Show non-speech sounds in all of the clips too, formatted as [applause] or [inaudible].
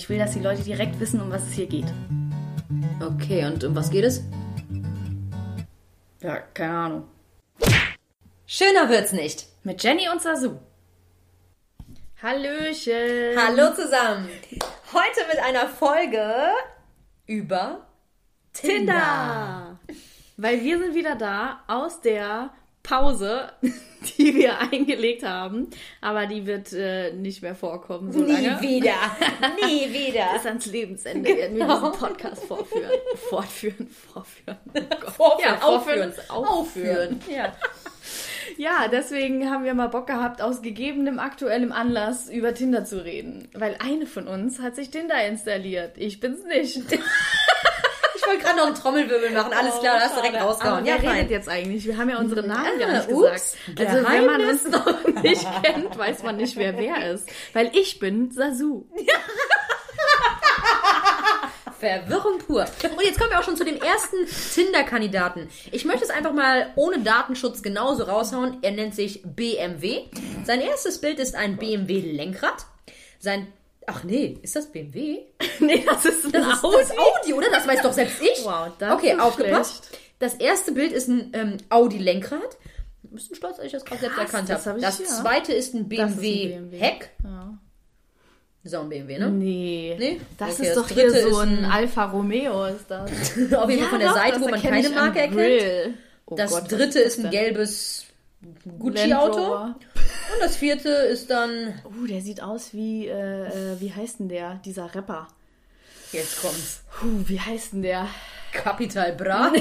Ich will, dass die Leute direkt wissen, um was es hier geht. Okay, und um was geht es? Ja, keine Ahnung. Schöner wird's nicht. Mit Jenny und Sasu. Hallöchen. Hallo zusammen. Heute mit einer Folge über Tinder. Weil wir sind wieder da aus der Pause, [laughs] die wir eingelegt haben. Aber die wird äh, nicht mehr vorkommen so lange. Nie wieder. [laughs] Nie wieder. Bis ans Lebensende werden wir diesen Podcast vorführen. Fortführen, vorführen. Oh. [laughs] Vorführen, ja, aufführen. ist aufführen. Ja. ja, deswegen haben wir mal Bock gehabt, aus gegebenem aktuellem Anlass über Tinder zu reden. Weil eine von uns hat sich Tinder installiert. Ich bin's nicht. Ich wollte gerade noch einen Trommelwirbel machen. Alles klar, da hast du direkt rausgehauen. wer Ja, redet fein. jetzt eigentlich? Wir haben ja unsere Namen Ah, gar nicht ups, gesagt. Also wenn man uns noch [laughs] nicht [laughs] kennt, weiß man nicht, wer wer ist. Weil ich bin Sasu. [laughs] Verwirrung pur. Und jetzt kommen wir auch schon zu dem ersten Tinder-Kandidaten. Ich möchte es einfach mal ohne Datenschutz genauso raushauen. Er nennt sich BMW. Sein erstes Bild ist ein BMW-Lenkrad. Sein. Ach nee, ist das BMW? [laughs] nee, das ist ein Das ist Audi. das Audi, oder? Das weiß doch selbst [laughs] ich. Wow, das okay, ist aufgepasst. schlecht. Das erste Bild ist ein ähm, Audi-Lenkrad. Ein bisschen stolz, dass ich das gerade selbst erkannt das habe. hab ich- Das ja. zweite ist ein Das BMW-Heck. Ja. Ist auch ein BMW, ne? Nee. Nee? Das Okay, ist das doch hier dritte so ist ein ein- Alfa Romeo ist das. [laughs] Auf jeden Fall von der Seite, das wo man keine Marke erkennt. Oh Das Gott, dritte das ist ein gelbes Gucci-Auto. Und das vierte ist dann. Uh, der sieht aus wie, äh, äh, wie heißt denn der, dieser Rapper? Jetzt kommt's. Uh, wie heißt denn der? Capital Bra. [laughs]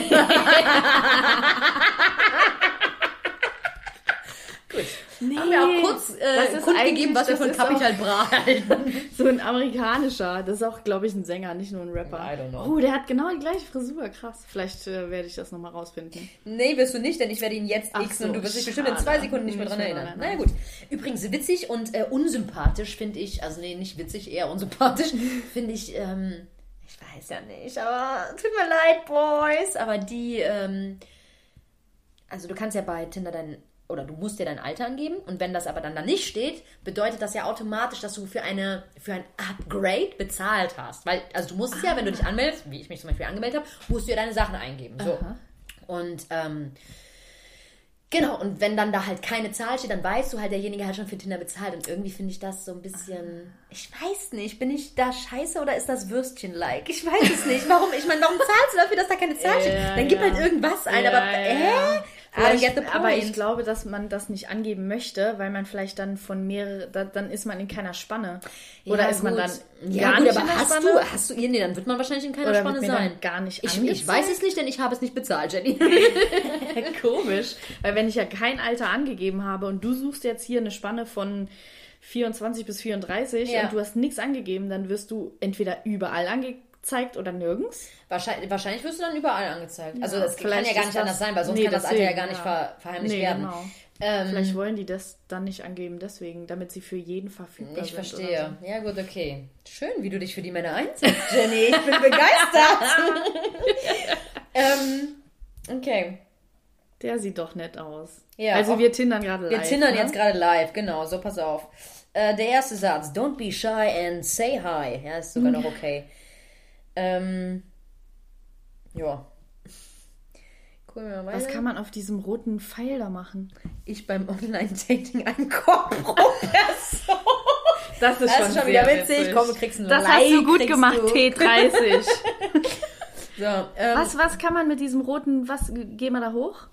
Gut. Nee, Haben wir auch kurz das äh, ist kundgegeben, was wir von das ist Capital Bra halten. [laughs] So ein amerikanischer. Das ist auch, glaube ich, ein Sänger, nicht nur ein Rapper. I don't know. Oh, der hat genau die gleiche Frisur. Krass. Vielleicht äh, werde ich das nochmal rausfinden. Nee, wirst du nicht, denn ich werde ihn jetzt Ach xen so, und du wirst dich bestimmt in zwei Sekunden nicht mehr dran erinnern. dran Naja, gut. Übrigens, witzig und äh, unsympathisch finde ich, also nee, nicht witzig, eher unsympathisch, [laughs] finde ich, ähm, ich weiß ja nicht, aber tut mir leid, Boys, aber die, ähm, also du kannst ja bei Tinder dein, oder du musst dir dein Alter angeben und wenn das aber dann da nicht steht, bedeutet das ja automatisch, dass du für eine, für ein Upgrade bezahlt hast. Weil, also du musst ja, wenn du dich anmeldest, wie ich mich zum Beispiel angemeldet habe, musst du ja deine Sachen eingeben. So. Und ähm, genau, und wenn dann da halt keine Zahl steht, dann weißt du halt, derjenige hat schon für Tinder bezahlt. Und irgendwie finde ich das so ein bisschen. Ich weiß nicht, bin ich da scheiße oder ist das Würstchen-like? Ich weiß es nicht. Warum? Ich meine, warum zahlst du dafür, dass da keine Zahl steht? Dann gib ja. halt irgendwas ein, Ja, aber ja. hä? Point. aber ich glaube, dass man das nicht angeben möchte, weil man vielleicht dann von mehrere, da, dann ist man in keiner Spanne. Oder Ja, ist man gut. dann ja, gar gut, nicht aber in der hast Spanne? du, hast du, nee, dann wird man wahrscheinlich in keiner Oder Spanne sein. gar nicht ich, ich weiß es nicht, denn ich habe es nicht bezahlt, Jenny. [laughs] [laughs] Komisch, weil wenn ich ja kein Alter angegeben habe und du suchst jetzt hier eine Spanne von 24 bis 34 Ja. und du hast nichts angegeben, dann wirst du entweder überall angezeigt oder nirgends. Wahrscheinlich, wahrscheinlich wirst du dann überall angezeigt. also das kann ja gar nicht das- anders sein, weil sonst Nee, kann das Alter ja deswegen, gar nicht ja. ver, verheimlicht Nee, werden. genau. Ähm, Vielleicht wollen die das dann nicht angeben, deswegen, damit sie für jeden verfügbar ich sind. verstehe. Ja, gut, okay. Schön, wie du dich für die Männer einsetzt, Jenny. Ich bin [laughs] begeistert. [laughs] ähm, okay. Der sieht doch nett aus. Ja, also auch- wir tindern gerade Wir live. tindern ne? jetzt gerade live, genau, so pass auf. Äh, der erste Satz, don't be shy and say hi. Ja, ist sogar noch okay. Ähm, ja. Wir Was kann man auf diesem roten Pfeil da machen? ich beim Online-Dating ein Korb pro [laughs] Person. Das ist, Das ist schon wieder sehr witzig. Komm, kriegst ein Das Like, hast du gut gemacht, du. [laughs] T30. So, ähm, was, was kann man mit diesem roten, was, geh mal da hoch?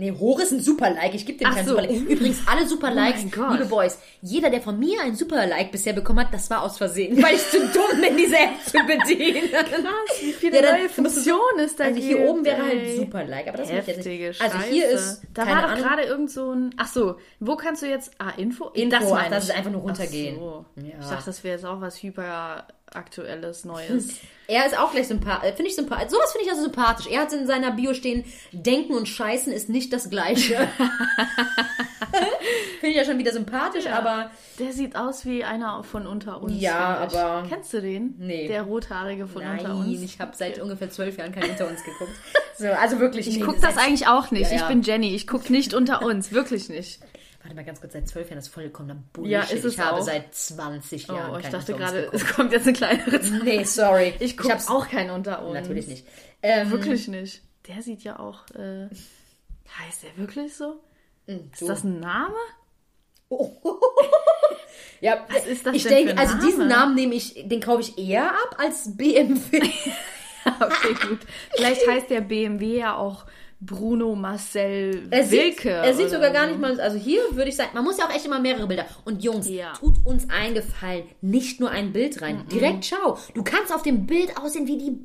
Nee, hoch ist ein Super-Like. Ich gebe dem Ach keinen so. Super-Like. Übrigens, alle Super-Likes, Gott. liebe Boys, jeder, der von mir ein Super-Like bisher bekommen hat, das war aus Versehen, [laughs] weil ich zu dumm bin, diese App zu bedienen. Krass, wie viele Ja, neue Funktionen es da Also hier oben wäre halt ey. Super-Like, aber das mache ich jetzt nicht. Also hier ist, Da war doch gerade irgend so ein. Ach so, wo kannst du jetzt. Ah, Info? Info, ach, meine das ist einfach nur runtergehen. Ach so. Ja. Ich dachte, das wäre jetzt auch was hyper aktuelles, [laughs] Neues. Er ist auch gleich sympathisch. Finde ich sympathisch. Sowas finde ich also sympathisch. Er hat in seiner Bio stehen, Denken und Scheißen ist nicht das Gleiche. [laughs] finde ich ja schon wieder sympathisch, aber Der sieht aus wie einer von unter uns. Ja, ich. aber- Kennst du den? Nee. Der rothaarige von unter nein, uns. ich habe seit ungefähr zwölf Jahren kein [laughs] Unter uns geguckt. So, also wirklich Ich nee, gucke das eigentlich auch nicht. Ja, Ich ja. bin Jenny. Ich gucke nicht unter uns. Wirklich nicht. Warte mal ganz kurz, seit zwölf Jahren das ist vollkommener Bullshit. Ja, ist es ich habe auch. seit 20 Jahren Oh, ich dachte gerade, geguckt. es kommt jetzt eine kleinere Zahl. Nee, sorry. Ich gucke hab's auch keinen unter uns. Natürlich nicht. Ähm, Wirklich nicht. Der sieht ja auch. Äh, heißt der wirklich so? Hm, Ist das ein Name? [laughs] Ja, Was ist das ich denn denke, also diesen Name? Namen nehme ich, den kaufe ich eher ab als BMW. [laughs] Okay, gut. Vielleicht heißt der BMW ja auch Bruno Marcel Er sieht, Wilke. er sieht sogar gar nicht mal, also hier würde ich sagen, man muss ja auch echt immer mehrere Bilder. Und Jungs, Ja. tut uns einen Gefallen, nicht nur ein Bild rein. Direkt schau. Du kannst auf dem Bild aussehen wie die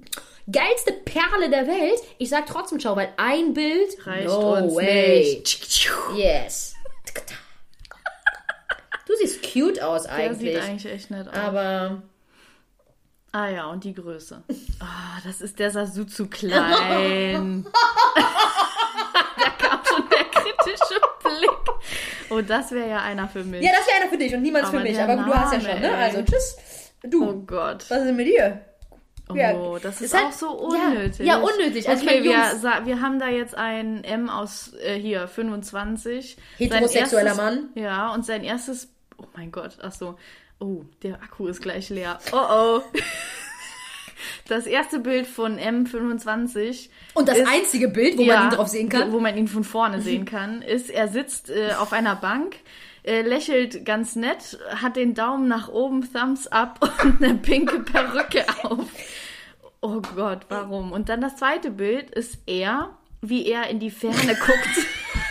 geilste Perle der Welt. Ich sag trotzdem schau, weil ein Bild Reicht no uns way. nicht. Yes. Du siehst cute aus Der eigentlich. sieht eigentlich echt nett aus. aber Ah ja, und die Größe. [laughs] Ah, das ist der sah so zu klein. [laughs] da kam schon der kritische Blick. Oh, das wäre ja einer für mich. ja, das wäre einer für dich und niemals Aber für mich. Aber du hast ja Name, schon, ne? Also tschüss. Du. Oh Gott. Was ist denn mit dir? Oh, Ja, das ist ist halt- auch so ja, unnötig. ja, unnötig. Also, okay, wir, wir haben da jetzt ein M aus äh, hier 25. Sein Heterosexueller erstes- Mann. Ja, und sein erstes. Oh mein Gott, ach so. Oh, der Akku ist gleich leer. Oh oh. Das erste Bild von M25 Und das ist- einzige Bild, wo ja, man ihn drauf sehen kann. Wo man ihn von vorne sehen kann, ist, er sitzt äh, auf einer Bank, äh, lächelt ganz nett, hat den Daumen nach oben, Thumbs up [laughs] und eine pinke Perücke auf. Oh Gott, warum? Und dann das zweite Bild ist er, wie er in die Ferne guckt. [laughs]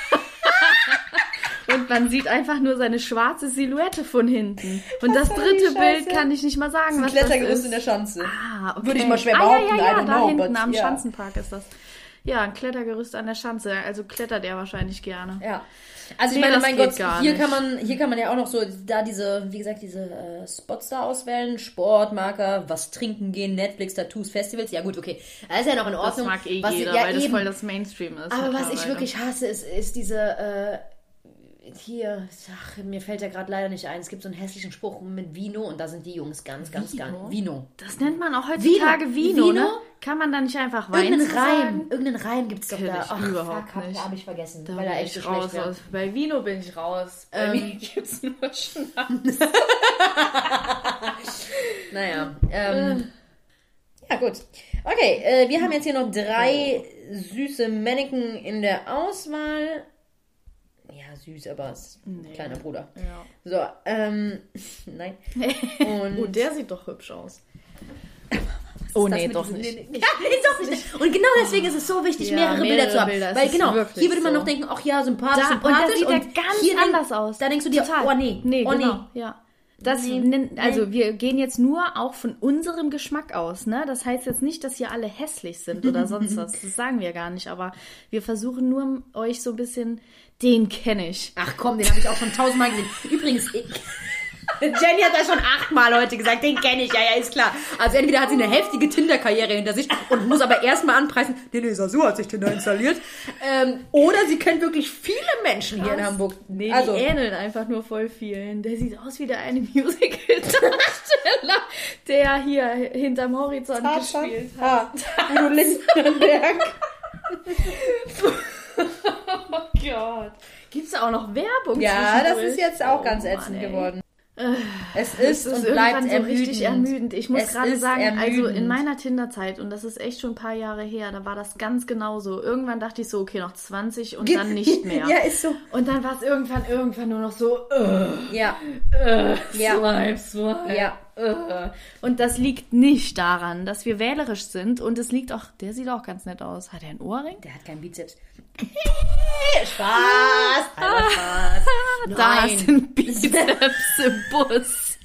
Und man sieht einfach nur seine schwarze Silhouette von hinten. Und das die dritte. Bild kann ich nicht mal sagen, was das Klettergerüst ist. in der Schanze. Ah, okay. Würde ich mal schwer ah, behaupten, Ja, ja, ja, don't da know, hinten am ja. Schanzenpark ist das. Ja, ein Klettergerüst an der Schanze. Also klettert er wahrscheinlich gerne. Ja. Also ich Nee, meine, das mein Gott, hier nicht. kann man, hier kann man ja auch noch so da diese, wie gesagt, diese äh, Spots da auswählen, Sportmarker, was trinken gehen, Netflix, Tattoos, Festivals. Ja gut, okay, das ist ja noch in Das Ordnung. mag eh was, jeder, ja, weil das eben. voll das Mainstream ist. Aber was ich wirklich hasse, ist, ist diese, äh, hier, ach, mir fällt ja gerade leider nicht ein. Es gibt so einen hässlichen Spruch mit Vino und da sind die Jungs ganz, ganz, Vino? ganz. Vino. Das nennt man auch heutzutage Vino. Vino, ne? Vino? Kann man da nicht einfach Wein Irgendeinen Reim, irgendeinen Reim gibt es doch da. Ach, überhaupt fuck, hab- nicht. habe ich vergessen, Da weil er bin echt ich so raus. schlecht. Aus. Bei Vino bin ich raus. Bei Ähm. mir gibt's nur Schnaps. [laughs] Naja, ähm, ja gut. Okay, äh, wir haben jetzt hier noch drei süße Mannequin in der Auswahl. Ja, süß, aber es ist ein kleiner Bruder. Ja. So, ähm, [laughs] nein. [laughs] Und Oh, der sieht doch hübsch aus. Oh nee, doch nicht. Ja, nee, doch nicht. Und genau deswegen ist es so wichtig, Ja, mehrere, Bilder mehrere zu haben. Bilder, Weil genau, hier würde man so. noch denken, ach ja, sympathisch, Da, und da sympathisch. sieht er ganz denk- anders aus. Da denkst du dir, Total. oh nee, nee, oh genau, ja. Das Nee, nennt- also nee. wir gehen jetzt nur auch von unserem Geschmack aus, ne? Das heißt jetzt nicht, dass hier alle hässlich sind oder [laughs] sonst was. Das sagen wir gar nicht, aber wir versuchen nur euch so ein bisschen, den kenne ich. Ach komm, den habe ich auch schon tausendmal gesehen. Übrigens, ich, Jenny hat das schon achtmal heute gesagt, den kenne ich, ja, ja, ist klar. Also entweder hat sie eine heftige Tinder-Karriere hinter sich und muss aber erstmal anpreisen, nee, nee, Sasu hat sich Tinder installiert. Ähm, oder sie kennt wirklich viele Menschen hier in Hamburg. Nee, also, die ähneln einfach nur voll vielen. Der sieht aus wie der eine Musical-Darsteller, der hier hinterm Horizont gespielt hat. Ah, Udo [laughs] Lindenberg. [laughs] Oh Gott. Gibt's da auch noch Werbung Ja, das ist jetzt auch Oh ganz Mann, ätzend ey. geworden. Es Es ist, ist und bleibt so ermüdend. richtig ermüdend. Ich muss Es gerade ist sagen, also in ermüdend. meiner Tinder-Zeit, und das ist echt schon ein paar Jahre her, da war das ganz genauso. Irgendwann dachte ich so, okay, noch 20 und dann [laughs] nicht mehr. ja, ist so. Und dann war es irgendwann, irgendwann nur noch so, äh, Ja, äh, Ja. swipe, swipe. Ja. Äh. Und das liegt nicht daran, dass wir wählerisch sind. Und es liegt auch, der sieht auch ganz nett aus. Hat er einen Ohrring? der hat keinen Bizeps. [laughs] Spaß! Halber Spaß. [laughs] Da Nein. ist ein Bizeps im Bus.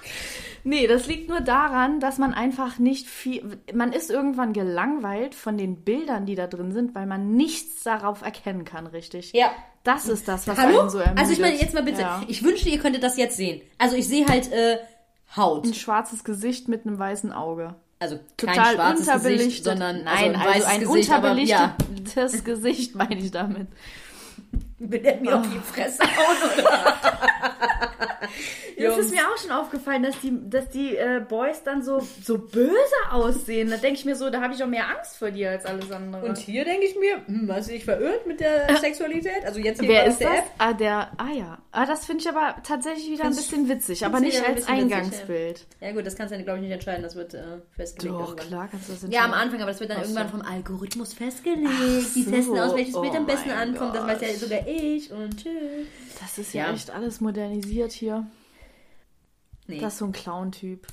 [laughs] nee, das liegt nur daran, dass man einfach nicht viel. Man ist irgendwann gelangweilt von den Bildern, die da drin sind, weil man nichts darauf erkennen kann, richtig. Ja. Das ist das, was Hallo? einen so ermüdet. also ich meine, jetzt mal bitte. Ja. Ich wünschte, ihr könntet das jetzt sehen. Also ich sehe halt äh, Haut. Ein schwarzes Gesicht mit einem weißen Auge. Also Total kein schwarzes unterbelichtet. Gesicht, sondern Nein, also ein, also weißes ein Gesicht, aber, ja, unterbelichtetes Gesicht meine ich damit. [laughs] will er mir auf die Fresse hauen oder? [laughs] Das ist mir auch schon aufgefallen, dass die, dass die äh, Boys dann so, so böse aussehen. Da denke ich mir so, da habe ich auch mehr Angst vor dir als alles andere. Und hier denke ich mir, hm, hast du dich verirrt mit der Sexualität? Also jetzt hier Wer ist der das? App. Ah, der, ah ja. Ah, das finde ich aber tatsächlich wieder ein Findest- bisschen witzig, aber nicht ja ein als bisschen witzig, Eingangsbild. Ja gut, das kannst du, glaube ich, nicht entscheiden. Das wird äh, festgelegt. Doch, irgendwann. klar kannst du das Ja, am entscheiden. Anfang, aber das wird dann Ach so. irgendwann vom Algorithmus festgelegt. Die so. testen aus, welches Oh Bild am besten mein ankommt. Das weiß ja sogar ich und tschüss. Das ist ja, Ja. echt alles modernisiert hier. Nee. Das ist so ein Clown-Typ.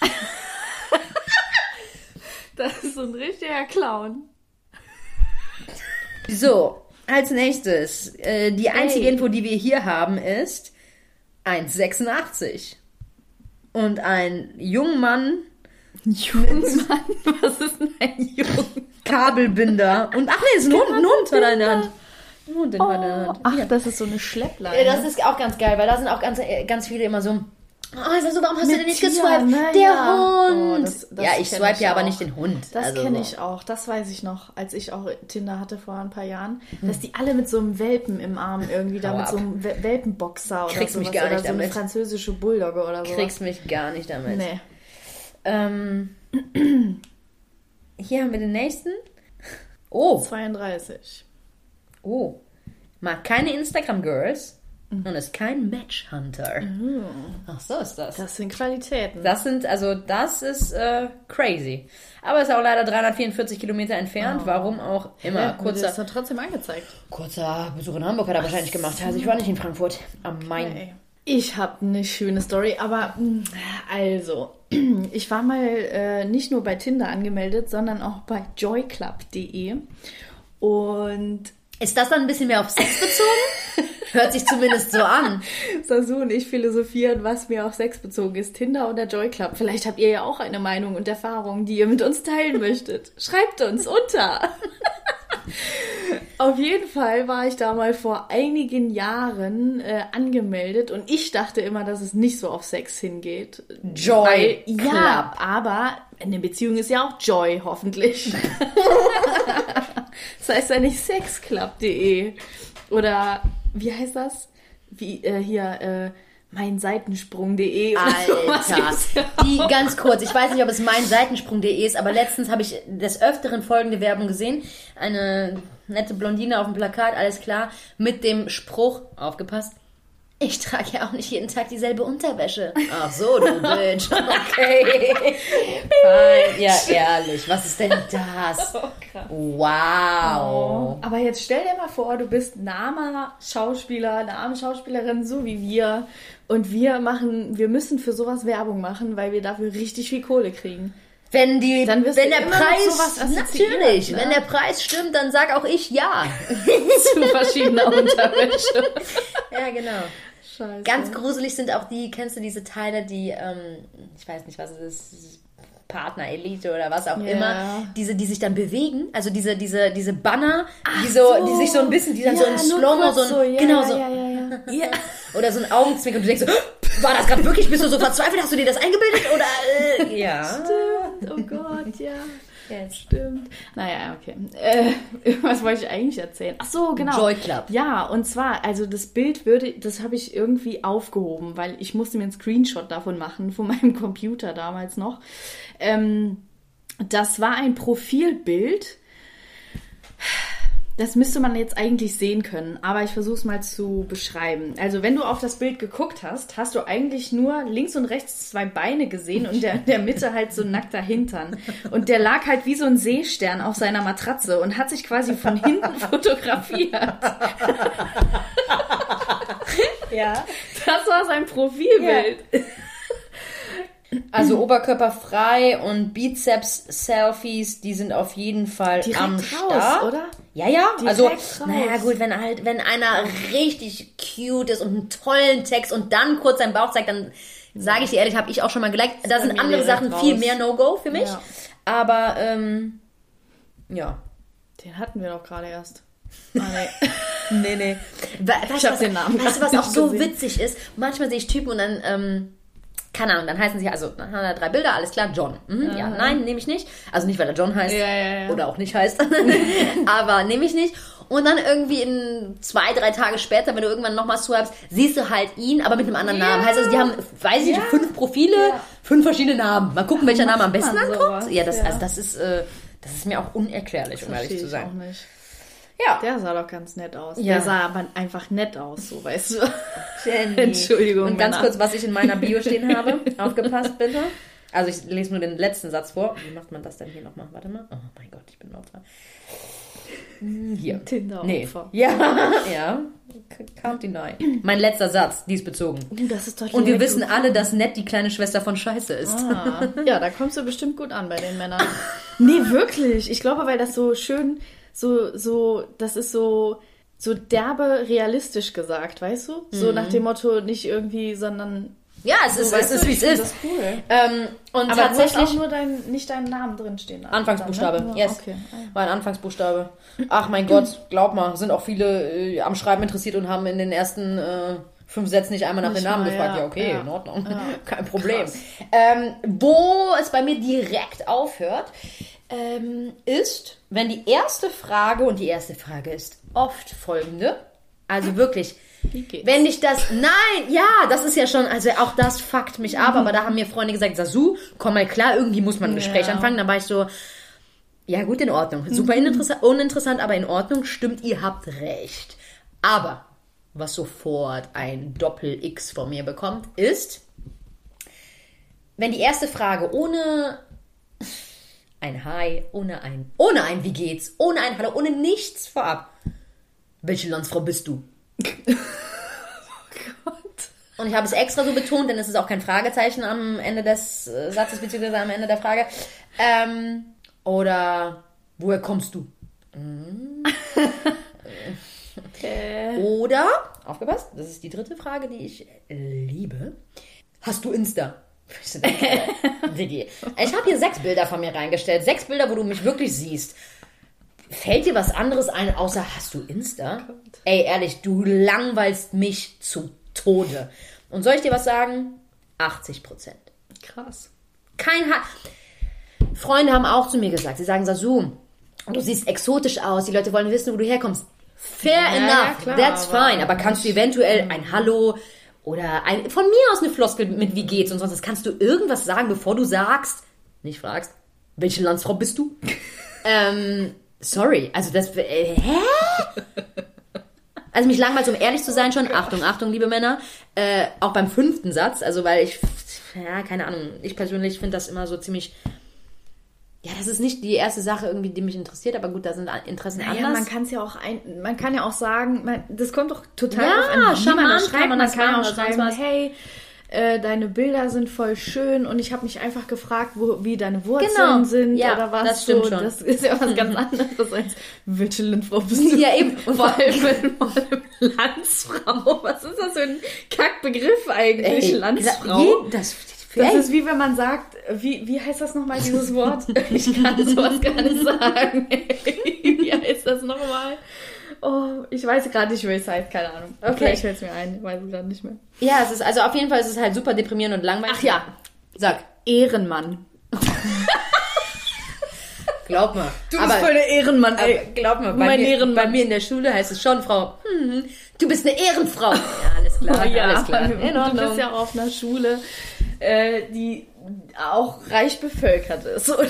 [laughs] das ist so ein richtiger Clown. So, als nächstes. Äh, die einzige Ey. Info, die wir hier haben, ist 1,86. Und ein junger Mann, Jungmann, [laughs] was ist denn ein Jung? Kabelbinder und ach nee, ist ein Hund, ein Hund hat in der Hand. Hund in der Hand. Ach, das ist so eine Schleppleine. Ja, das ist auch ganz geil, weil da sind auch ganz, äh, ganz viele immer so. Oh, warum hast du Mit denn nicht Tieren, geswiped? ne? Der Ja. Hund! Oh, das- das ja, ich swipe ich ja aber auch. nicht den Hund. Das Also kenne so. ich auch. Das weiß ich noch, als ich auch Tinder hatte vor ein paar Jahren, dass die alle mit so einem Welpen im Arm irgendwie da Hau mit ab. so einem Wel- Welpenboxer oder Kriegst mich gar oder nicht so eine damit. französische Bulldogge oder so. Kriegst mich gar nicht damit. Nee. Ähm, [clears throat] hier haben wir den nächsten. Oh, 32. oh. Mag keine Instagram-Girls und ist kein Match-Hunter. Ach, so ist das. Das sind Qualitäten. Das sind, also das ist äh, crazy. Aber ist auch leider 344 Kilometer entfernt. Warum auch immer. ja, kurzer. ist dann trotzdem angezeigt. kurzer Besuch in Hamburg hat er wahrscheinlich gemacht. Also ich war nicht in Frankfurt am Main. Okay. Ich habe eine schöne Story, aber mh, also, [clears throat] ich war mal äh, nicht nur bei Tinder angemeldet, sondern auch bei joyclub.de und Ist das dann ein bisschen mehr auf Sex bezogen? [laughs] Hört sich zumindest so an. Sasu und ich philosophieren, was mir auf Sex bezogen ist, Tinder oder Joyclub. Vielleicht habt ihr ja auch eine Meinung und Erfahrung, die ihr mit uns teilen möchtet. Schreibt uns unter. [laughs] Auf jeden Fall war ich da mal vor einigen Jahren äh, angemeldet und ich dachte immer, dass es nicht so auf Sex hingeht. Joy Weil, Club. Ja, aber eine Beziehung ist ja auch Joy, hoffentlich. [laughs] das heißt ja nicht sexclub.de oder wie heißt das? Wie äh, hier äh, meinseitensprung.de Alter, ja die ganz kurz, ich weiß nicht, ob es mein Seitensprung.de ist, aber letztens habe ich des Öfteren folgende Werbung gesehen. Eine nette Blondine auf dem Plakat, alles klar, mit dem Spruch, aufgepasst, ich trage ja auch nicht jeden Tag dieselbe Unterwäsche. Ach so, du [laughs] Bitch. Okay. Fein. Ja, ehrlich, was ist denn das? [laughs] Oh, krass. Wow. Aber jetzt stell dir mal vor, du bist ein armer Schauspieler, eine arme Schauspielerin, so wie wir. Und wir machen, wir müssen für sowas Werbung machen, weil wir dafür richtig viel Kohle kriegen. Wenn die, Dann wirst wenn du der Preis, natürlich, ne? wenn der Preis stimmt, dann sag auch ich ja. [laughs] Zu verschiedener Unterwäsche. Ja, genau. Scheiße. Ganz gruselig sind auch die, kennst du diese Teile, die, ähm, ich weiß nicht, was es ist, Partner, Elite oder was auch Ja. immer, diese, die sich dann bewegen, also diese, diese, diese Banner, die so. so, die sich so ein bisschen, die dann so in nur Slow-Mo so, ein- ja, genau ja, so, Ja, ja, ja. ja. [laughs] oder so ein Augenzwinkern und du denkst so, [gasps] war das gerade wirklich, bist du so verzweifelt, hast du dir das eingebildet oder, äh, [laughs] ja. Stimmt. Oh Gott, ja. Yes. Stimmt. Naja, okay. Äh, [laughs] was wollte ich eigentlich erzählen? Ach so, genau. Joy Club. Ja, und zwar, also das Bild würde, das habe ich irgendwie aufgehoben, weil ich musste mir einen Screenshot davon machen, von [laughs] meinem Computer damals noch. Ähm, das war ein Profilbild. Das müsste man jetzt eigentlich sehen können, aber ich versuche es mal zu beschreiben. Also wenn du auf das Bild geguckt hast, hast du eigentlich nur links und rechts zwei Beine gesehen und der, in der Mitte halt so ein nackter Hintern. Und der lag halt wie so ein Seestern auf seiner Matratze und hat sich quasi von hinten [laughs] fotografiert. Ja. Das war sein Profilbild. Also Oberkörper frei und Bizeps-Selfies, die sind auf jeden Fall Direkt am raus, Start. oder? Ja, ja. Direkt also, raus. naja, gut, wenn halt, wenn einer richtig cute ist und einen tollen Text und dann kurz seinen Bauch zeigt, dann sage ich dir ehrlich, habe ich auch schon mal geliked. Da sind andere Sachen raus. viel mehr No-Go für mich. Ja. Aber, ähm, ja. Den hatten wir doch gerade erst. [laughs] Ah, nee. Nee, nee. We weißt, Ich hab was, den Namen Weißt du, was auch so gesehen. witzig ist? Manchmal sehe ich Typen und dann, ähm, keine Ahnung, dann heißen sie, also dann haben wir drei Bilder, alles klar, John. Mhm, ja, nein, nehme ich nicht. Also nicht, weil er John heißt Ja, ja, ja. oder auch nicht heißt, [laughs] aber nehme ich nicht. Und dann irgendwie in zwei, drei Tage später, wenn du irgendwann nochmal swipest, siehst du halt ihn, aber mit einem anderen. Namen. Heißt also, die haben, weiß ich nicht, fünf Profile, fünf verschiedene Namen. Mal gucken, welcher Name am besten ankommt. Ja, das, also das ist, äh, das ist mir auch unerklärlich, um ehrlich zu ich auch sein. nicht. Ja. Der sah doch ganz nett aus. Ja. Der sah aber einfach nett aus, so weißt du. Jenny. [laughs] Entschuldigung, Und ganz Männer. kurz, was ich in meiner Bio stehen [laughs] habe. Aufgepasst, bitte. Also ich lese nur den letzten Satz vor. Wie macht man das denn hier nochmal? Warte mal. Oh mein Gott, ich bin Opfer. Hm, Hier. Tinder-Opfer. Nee. Ja, [laughs] ja. Can't deny. Mein letzter Satz, diesbezogen. Uh, das ist doch Und wir wissen alle, dass Nett die kleine Schwester von Scheiße ist. Ah, ja, da kommst du bestimmt gut an bei den Männern. Nee, wirklich. Ich glaube, weil das so schön, so, so, das ist so, so derbe realistisch gesagt, weißt du? So nach dem Motto, nicht irgendwie, sondern. Ja, es ist, so, es weißt ist wie es ist. Das cool. Ähm, und Aber tatsächlich auch nur dein, nicht deinen Namen drinstehen. Anfangsbuchstabe, dann, ne? yes. Okay. Ah. War ein Anfangsbuchstabe. Ach mein Gott, glaub mal, sind auch viele äh, am Schreiben interessiert und haben in den ersten äh, fünf Sätzen nicht einmal nach den Namen gefragt. Ja, ja, okay, ja. in Ordnung. Ja. [laughs] Kein Problem. Ähm, wo es bei mir direkt aufhört, ähm, ist, wenn die erste Frage, und die erste Frage ist oft folgende, also wirklich, wenn dich das, nein, ja, das ist ja schon, also auch das fuckt mich ab, aber da haben mir Freunde gesagt, Sasu, komm mal klar, irgendwie muss man ein Gespräch Ja. anfangen. Dann war ich so, ja gut, in Ordnung. Super uninteressant, uninteressant, aber in Ordnung, stimmt, ihr habt recht. Aber, was sofort ein Doppel-X von mir bekommt, ist, wenn die erste Frage ohne ein Hi, ohne ein, ohne ein Wie geht's, ohne ein Hallo, ohne nichts vorab. Welche Landsfrau bist du? [laughs] Und ich habe es extra so betont, denn es ist auch kein Fragezeichen am Ende des äh, Satzes, beziehungsweise am Ende der Frage. Ähm, oder woher kommst du? Okay. [laughs] Oder, aufgepasst, das ist die dritte Frage, die ich liebe. Hast du Insta? [laughs] Diggi, Ich habe hier sechs Bilder von mir reingestellt. Sechs Bilder, wo du mich wirklich siehst. Fällt dir was anderes ein, außer hast du Insta? Ey, ehrlich, du langweilst mich zu Tode. Und soll ich dir was sagen? 80 Prozent. Krass. Kein ha Freunde haben auch zu mir gesagt, sie sagen, Sasu, du siehst exotisch aus, die Leute wollen wissen, wo du herkommst. Fair Ja, enough, klar, that's fine. Aber kannst du eventuell ein Hallo oder ein, von mir aus eine Floskel mit wie geht's und sonst was, kannst du irgendwas sagen, bevor du sagst, nicht fragst, welche Landsfrau bist du? [laughs] ähm, sorry, also das, äh, hä? Also mich langweilt, um ehrlich zu sein schon, Achtung, Achtung, liebe Männer, äh, auch beim fünften Satz, also weil ich, ja, keine Ahnung, ich persönlich finde das immer so ziemlich, ja, das ist nicht die erste Sache irgendwie, die mich interessiert, aber gut, da sind Interessen Ja, anders. man kann es ja auch ein, man kann ja auch sagen, man, das kommt doch total Ja, drauf an, wie man das schreibt. kann man Man kann auch schreiben, hey, äh, deine Bilder sind voll schön und ich habe mich einfach gefragt, wo, wie deine Wurzeln Genau. sind Ja, oder was. das stimmt so. schon. Das ist ja was ganz [laughs] anderes als Vigilant Frau bist du. Ja, eben. Vor allem Landsfrau. Was ist das für ein Kackbegriff eigentlich, Ey, Landsfrau? je- Das, Das ist wie wenn man sagt, wie, wie heißt das nochmal, dieses Wort? [laughs] [laughs] Ich kann sowas gar nicht sagen. [laughs] wie heißt das nochmal? Oh, ich weiß gerade nicht, wie es heißt, keine Ahnung. Okay. Vielleicht fällt es mir ein, ich weiß es gerade nicht mehr. ja, es ist, also auf jeden Fall ist es halt super deprimierend und langweilig. Ach ja. Sag, Ehrenmann. glaub mal. Du aber, bist voll der Ehrenmann, ey. glaub mal, bei Mein mir, Ehrenmann. bei mir in der Schule heißt es schon, Frau, hm, du bist eine Ehrenfrau. Ja, alles klar, Oh ja, alles klar. du In Ordnung. bist ja auch auf einer Schule, äh, die auch reich bevölkert ist, [laughs] oder?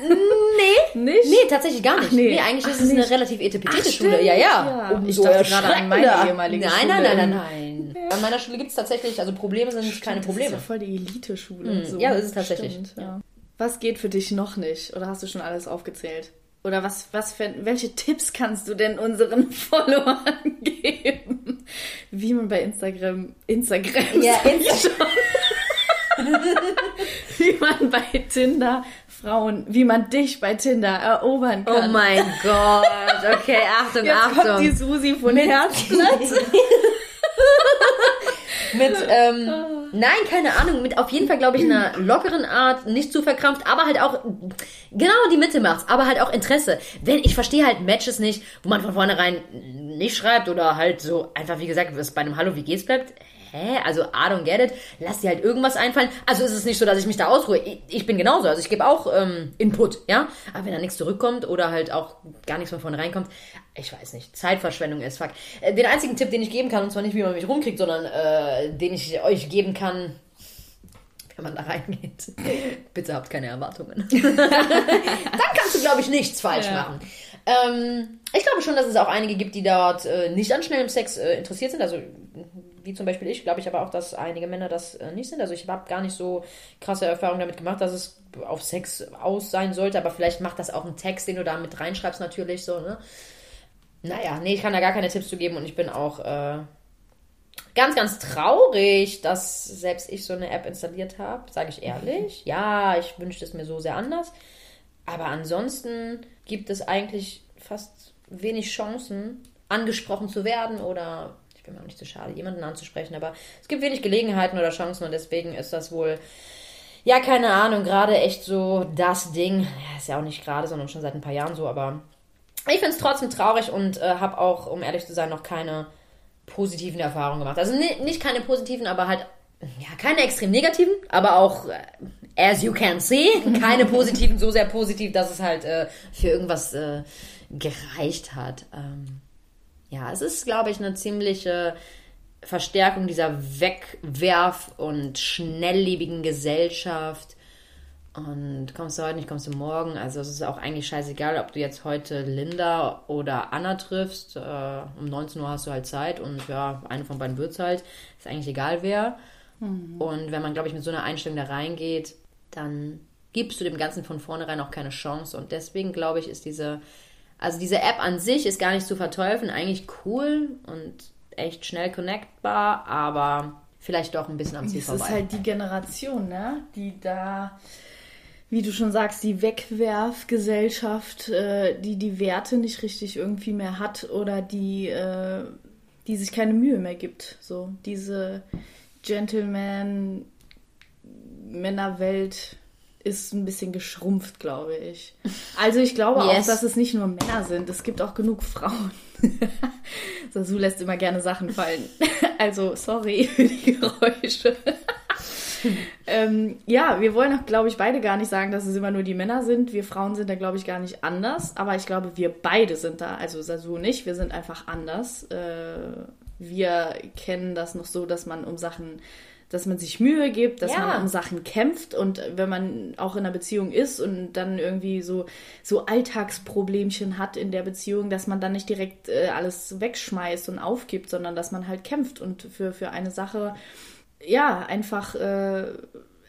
Nee. Nicht? Nee, tatsächlich gar nicht. Ach, nee. nee. eigentlich Ach, ist es eine nicht. relativ etepetete Ach, Schule. stimmt, Ja, ja. ja. Umso Ich dachte gerade an meine ehemalige nein, Schule. Nein, nein, nein, nein, An meiner Schule gibt es tatsächlich, also Probleme sind keine Das Probleme. ist ja voll die Elite-Schule. Hm, und so. ja, das ist tatsächlich. Stimmt, ja. Was geht für dich noch nicht? Oder hast du schon alles aufgezählt? Oder was, was für, welche Tipps kannst du denn unseren [laughs] Followern geben? Wie man bei Instagram, Instagram, Ja, [laughs] schon. [laughs] wie man bei Tinder Frauen, wie man dich bei Tinder erobern Oh kann. mein Gott. Okay, Achtung, Jetzt kommt die Achtung. Susi von Herzblatt. [laughs] Mit, ähm, nein, keine Ahnung, mit auf jeden Fall, glaube ich, einer lockeren Art, nicht zu verkrampft, aber halt auch, genau die Mitte macht's, aber halt auch Interesse. Wenn, ich verstehe halt Matches nicht, wo man von vornherein nicht schreibt oder halt so einfach, wie gesagt, was bei einem Hallo, wie geht's bleibt. Hä? Also, I don't get it. Lass dir halt irgendwas einfallen. Also ist es nicht so, dass ich mich da ausruhe. Ich, ich bin genauso. Also ich gebe auch ähm, Input, ja. Aber wenn da nichts zurückkommt oder halt auch gar nichts von vorne reinkommt, ich weiß nicht. Zeitverschwendung ist fuck. Äh, den einzigen Tipp, den ich geben kann, und zwar nicht, wie man mich rumkriegt, sondern äh, den ich euch geben kann, wenn man da reingeht. [laughs] Bitte habt keine Erwartungen. [laughs] Dann kannst du, glaube ich, nichts falsch Ja. machen. Ähm, ich glaube schon, dass es auch einige gibt, die dort äh, nicht an schnellem Sex äh, interessiert sind. Also wie zum Beispiel ich, glaube ich aber auch, dass einige Männer das äh, nicht sind. Also ich habe gar nicht so krasse Erfahrungen damit gemacht, dass es auf Sex aus sein sollte. Aber vielleicht macht das auch ein Text, den du da mit reinschreibst natürlich so, ne? Naja, nee, ich kann da gar keine Tipps zu geben und ich bin auch äh, ganz, ganz traurig, dass selbst ich so eine App installiert habe, sage ich ehrlich. [laughs] Ja, ich wünschte es mir so sehr anders. Aber ansonsten gibt es eigentlich fast wenig Chancen, angesprochen zu werden oder ich bin mir auch nicht so schade, jemanden anzusprechen, aber es gibt wenig Gelegenheiten oder Chancen und deswegen ist das wohl, ja, keine Ahnung, gerade echt so das Ding. Ja, ist ja auch nicht gerade, sondern schon seit ein paar Jahren so, aber ich finde es trotzdem traurig und äh, habe auch, um ehrlich zu sein, noch keine positiven Erfahrungen gemacht. Also ni- nicht keine positiven, aber halt, ja, keine extrem negativen, aber auch, äh, as you can see, keine positiven, so sehr positiv, dass es halt äh, für irgendwas äh, gereicht hat. Ähm, ja, es ist, glaube ich, eine ziemliche Verstärkung dieser Wegwerf- und schnelllebigen Gesellschaft. Und kommst du heute nicht, kommst du morgen. Also es ist auch eigentlich scheißegal, ob du jetzt heute Linda oder Anna triffst. Äh, um 19 Uhr hast du halt Zeit und ja, eine von beiden wird's halt. Ist eigentlich egal wer. Und wenn man, glaube ich, mit so einer Einstellung da reingeht, dann gibst du dem Ganzen von vornherein auch keine Chance. Und deswegen, glaube ich, ist diese, also diese App an sich ist gar nicht zu verteufeln. Eigentlich cool und echt schnell connectbar, aber vielleicht doch ein bisschen am Ziel Es vorbei. ist halt die Generation, ne? Die da, wie du schon sagst, die Wegwerfgesellschaft, äh, die die Werte nicht richtig irgendwie mehr hat oder die, äh, die sich keine Mühe mehr gibt. So diese Gentleman Männerwelt ist ein bisschen geschrumpft, glaube ich. Also ich glaube Yes. auch, dass es nicht nur Männer sind. Es gibt auch genug Frauen. [laughs] Sasu lässt immer gerne Sachen fallen. [laughs] Also sorry für die Geräusche. [laughs] ähm, ja, wir wollen auch, glaube ich, beide gar nicht sagen, dass es immer nur die Männer sind. Wir Frauen sind da, glaube ich, gar nicht anders. Aber ich glaube, wir beide sind da, also Sasu und ich, wir sind einfach anders. Äh, wir kennen das noch so, dass man um Sachen, dass man sich Mühe gibt, dass Ja. man um Sachen kämpft und wenn man auch in einer Beziehung ist und dann irgendwie so, so Alltagsproblemchen hat in der Beziehung, dass man dann nicht direkt äh, alles wegschmeißt und aufgibt, sondern dass man halt kämpft und für, für eine Sache ja, einfach äh,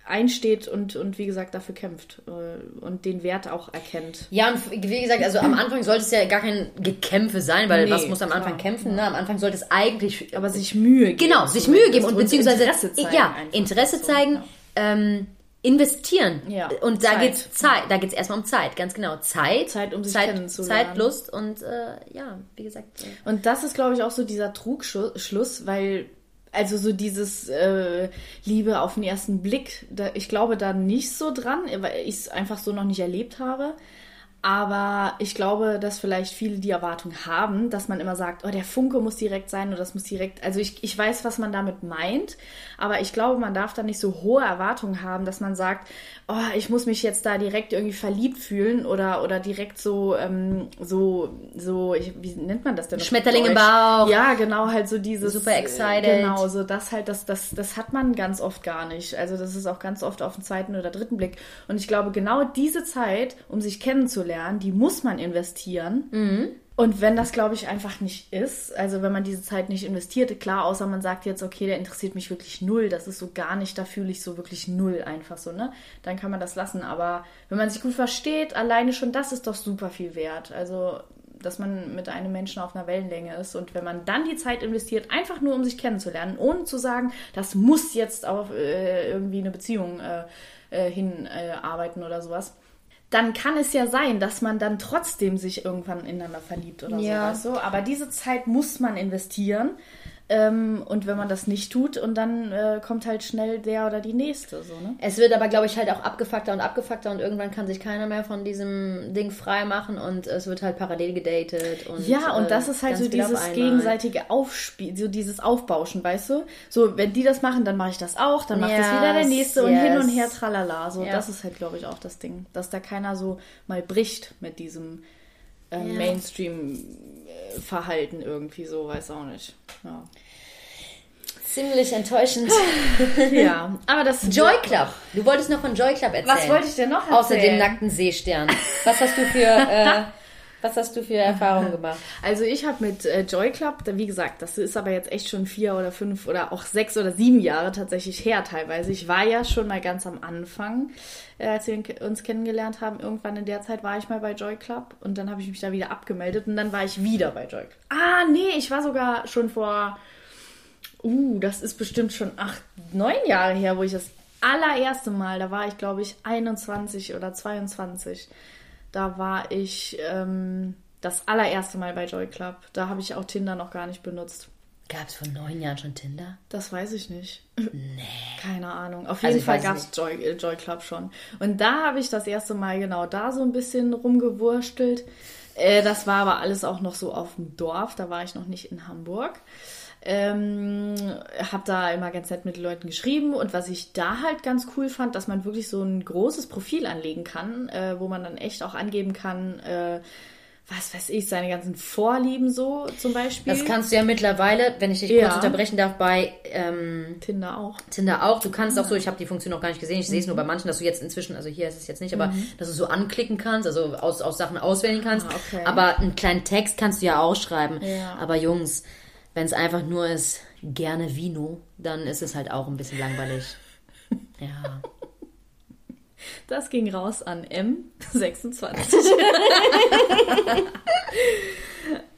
einsteht und, und wie gesagt dafür kämpft äh, und den Wert auch erkennt. Ja, und wie gesagt, also am Anfang sollte es ja gar kein Gekämpfe sein, weil Nee, was muss am Anfang klar. kämpfen? Ne? Am Anfang sollte es eigentlich Aber sich Mühe geben. Genau, sich Mühe geben und beziehungsweise Interesse zeigen. ja. Interesse So, zeigen, ja. ähm, investieren. Ja, Und da Zeit. geht's Zeit, da geht's erstmal um Zeit, ganz genau. Zeit, Zeit, um sich Zeit, kennenzulernen. Zeit, Lust und äh, ja, wie gesagt. Äh, Und das ist, glaube ich, auch so dieser Trugschluss, weil, also so dieses äh, Liebe auf den ersten Blick, da, ich glaube da nicht so dran, weil ich es einfach so noch nicht erlebt habe. Aber ich glaube, dass vielleicht viele die Erwartung haben, dass man immer sagt, oh, der Funke muss direkt sein oder das muss direkt. Also ich, ich weiß, was man damit meint, aber ich glaube, man darf da nicht so hohe Erwartungen haben, dass man sagt, oh, ich muss mich jetzt da direkt irgendwie verliebt fühlen oder, oder direkt so, ähm, so, so, ich, wie nennt man das denn? Schmetterling im? Bauch. Ja, genau, halt so dieses. Super excited. äh, Genau, so das halt, das, das, das hat man ganz oft gar nicht. Also das ist auch ganz oft auf den zweiten oder dritten Blick. Und ich glaube, genau diese Zeit, um sich kennenzulernen, die muss man investieren. Mhm. Und wenn das, glaube ich, einfach nicht ist, also wenn man diese Zeit nicht investiert, klar, außer man sagt jetzt, okay, der interessiert mich wirklich null, das ist so gar nicht, da fühle ich so wirklich null einfach so, ne? Dann kann man das lassen. Aber wenn man sich gut versteht, alleine schon das ist doch super viel wert. Also, dass man mit einem Menschen auf einer Wellenlänge ist und wenn man dann die Zeit investiert, einfach nur um sich kennenzulernen, ohne zu sagen, das muss jetzt auf äh, irgendwie eine Beziehung äh, äh, hinarbeiten arbeiten oder sowas dann kann es ja sein, dass man dann trotzdem sich irgendwann ineinander verliebt oder Ja. so? Aber diese Zeit muss man investieren. Ähm, und wenn man das nicht tut, und dann äh, kommt halt schnell der oder die nächste, so, ne? Es wird aber, glaube ich, halt auch abgefuckter und abgefuckter und irgendwann kann sich keiner mehr von diesem Ding frei machen und es wird halt parallel gedatet. Und, Ja, und äh, das ist halt so auf dieses gegenseitige Aufspiel, so dieses Aufbauschen, weißt du? So, wenn die das machen, dann mache ich das auch, dann macht das Yes, wieder der nächste und hin und yes. her, tralala. So, Ja. das ist halt, glaube ich, auch das Ding, dass da keiner so mal bricht mit diesem äh, Ja. Mainstream-Verhalten irgendwie so, weiß auch nicht. Ja, Ziemlich enttäuschend. [laughs] ja aber das Joy Club. Du wolltest noch von Joy Club erzählen. Was wollte ich denn noch erzählen? Außer dem nackten Seestern. Was hast du für, äh, [laughs] was hast du für Erfahrungen gemacht? [laughs] Also ich habe mit äh, Joy Club, wie gesagt, das ist aber jetzt echt schon vier oder fünf oder auch sechs oder sieben Jahre tatsächlich her teilweise. Ich war ja schon mal ganz am Anfang, äh, als wir uns kennengelernt haben. Irgendwann in der Zeit war ich mal bei Joy Club und dann habe ich mich da wieder abgemeldet und dann war ich wieder bei Joy Club. Ah, nee, ich war sogar schon vor, uh, das ist bestimmt schon acht, neun Jahre her, wo ich das allererste Mal, da war ich glaube ich 21 oder 22. Da war ich ähm, das allererste Mal bei Joy Club. Da habe ich auch Tinder noch gar nicht benutzt. Gab es vor neun Jahren schon Tinder? Das weiß ich nicht. Nee. Keine Ahnung. Auf Also jeden ich Fall gab es Joy, äh, Joy Club schon. Und da habe ich das erste Mal genau da so ein bisschen rumgewurstelt. Äh, das war aber alles auch noch so auf dem Dorf. Da war ich noch nicht in Hamburg. Ähm, habe da immer ganz nett mit Leuten geschrieben und was ich da halt ganz cool fand, dass man wirklich so ein großes Profil anlegen kann, äh, wo man dann echt auch angeben kann, äh, was weiß ich, seine ganzen Vorlieben so zum Beispiel. Das kannst du ja mittlerweile, wenn ich dich Ja. kurz unterbrechen darf, bei ähm, Tinder auch. Tinder auch. Du kannst auch so, ich habe die Funktion noch gar nicht gesehen, ich sehe es nur bei manchen, dass du jetzt inzwischen, also hier ist es jetzt nicht, aber dass du so anklicken kannst, also aus, aus Sachen auswählen kannst. Ah, okay. Aber einen kleinen Text kannst du ja ausschreiben. Ja. Aber Jungs, wenn es einfach nur ist, gerne Vino, dann ist es halt auch ein bisschen langweilig. Ja. Das ging raus an M26. [laughs]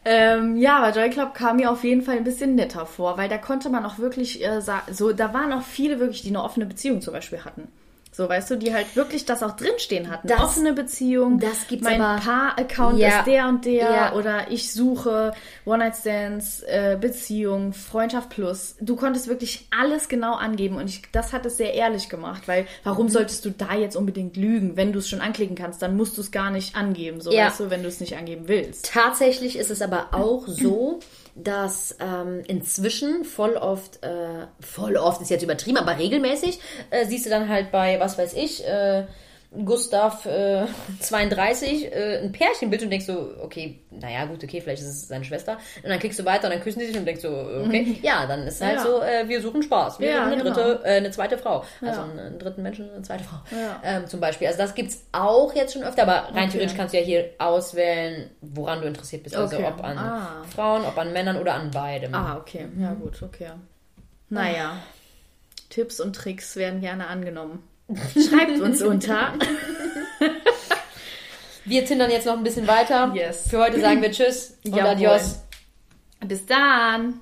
ähm, ja, aber Joy Club kam mir auf jeden Fall ein bisschen netter vor, weil da konnte man auch wirklich äh, so, da waren auch viele wirklich, die eine offene Beziehung zum Beispiel hatten. So, weißt du, die halt wirklich das auch drinstehen hatten. Das- offene Beziehung. das gibt's Mein aber- Paar-Account Ja. ist der und der. Ja. Oder ich suche One-Night-Stands, äh, Beziehung, Freundschaft plus. Du konntest wirklich alles genau angeben und ich, das hat es sehr ehrlich gemacht, weil Mhm. warum solltest du da jetzt unbedingt lügen? Wenn du es schon anklicken kannst, dann musst du es gar nicht angeben, so Ja. weißt du, wenn du es nicht angeben willst. Tatsächlich ist es aber auch so, dass ähm, inzwischen voll oft, äh, voll oft ist jetzt übertrieben, aber regelmäßig äh, siehst du dann halt bei, was weiß ich, äh, Gustav äh, [laughs] 32 äh, ein Pärchenbild und denkst so, okay, naja, gut, okay, vielleicht ist es seine Schwester. Und dann klickst du weiter und dann küssen die sich und denkst so, okay, ja, dann ist halt Ja. so, äh, wir suchen Spaß. Wir Ja, suchen eine genau. dritte, äh, eine zweite Frau. Also Ja. einen, dritten Menschen, eine zweite Frau. Ähm, zum Beispiel. Also das gibt's auch jetzt schon öfter, aber rein Okay. theoretisch kannst du ja hier auswählen, woran du interessiert bist. Also Okay. ob an Ah. Frauen, ob an Männern oder an beidem. Ah, okay. Ja, gut, okay. Naja. Tipps und Tricks werden gerne angenommen. Schreibt uns [laughs] unter. Wir tindern jetzt noch ein bisschen weiter. Yes. Für heute sagen wir Tschüss und Jawohl. Adios. Bis dann.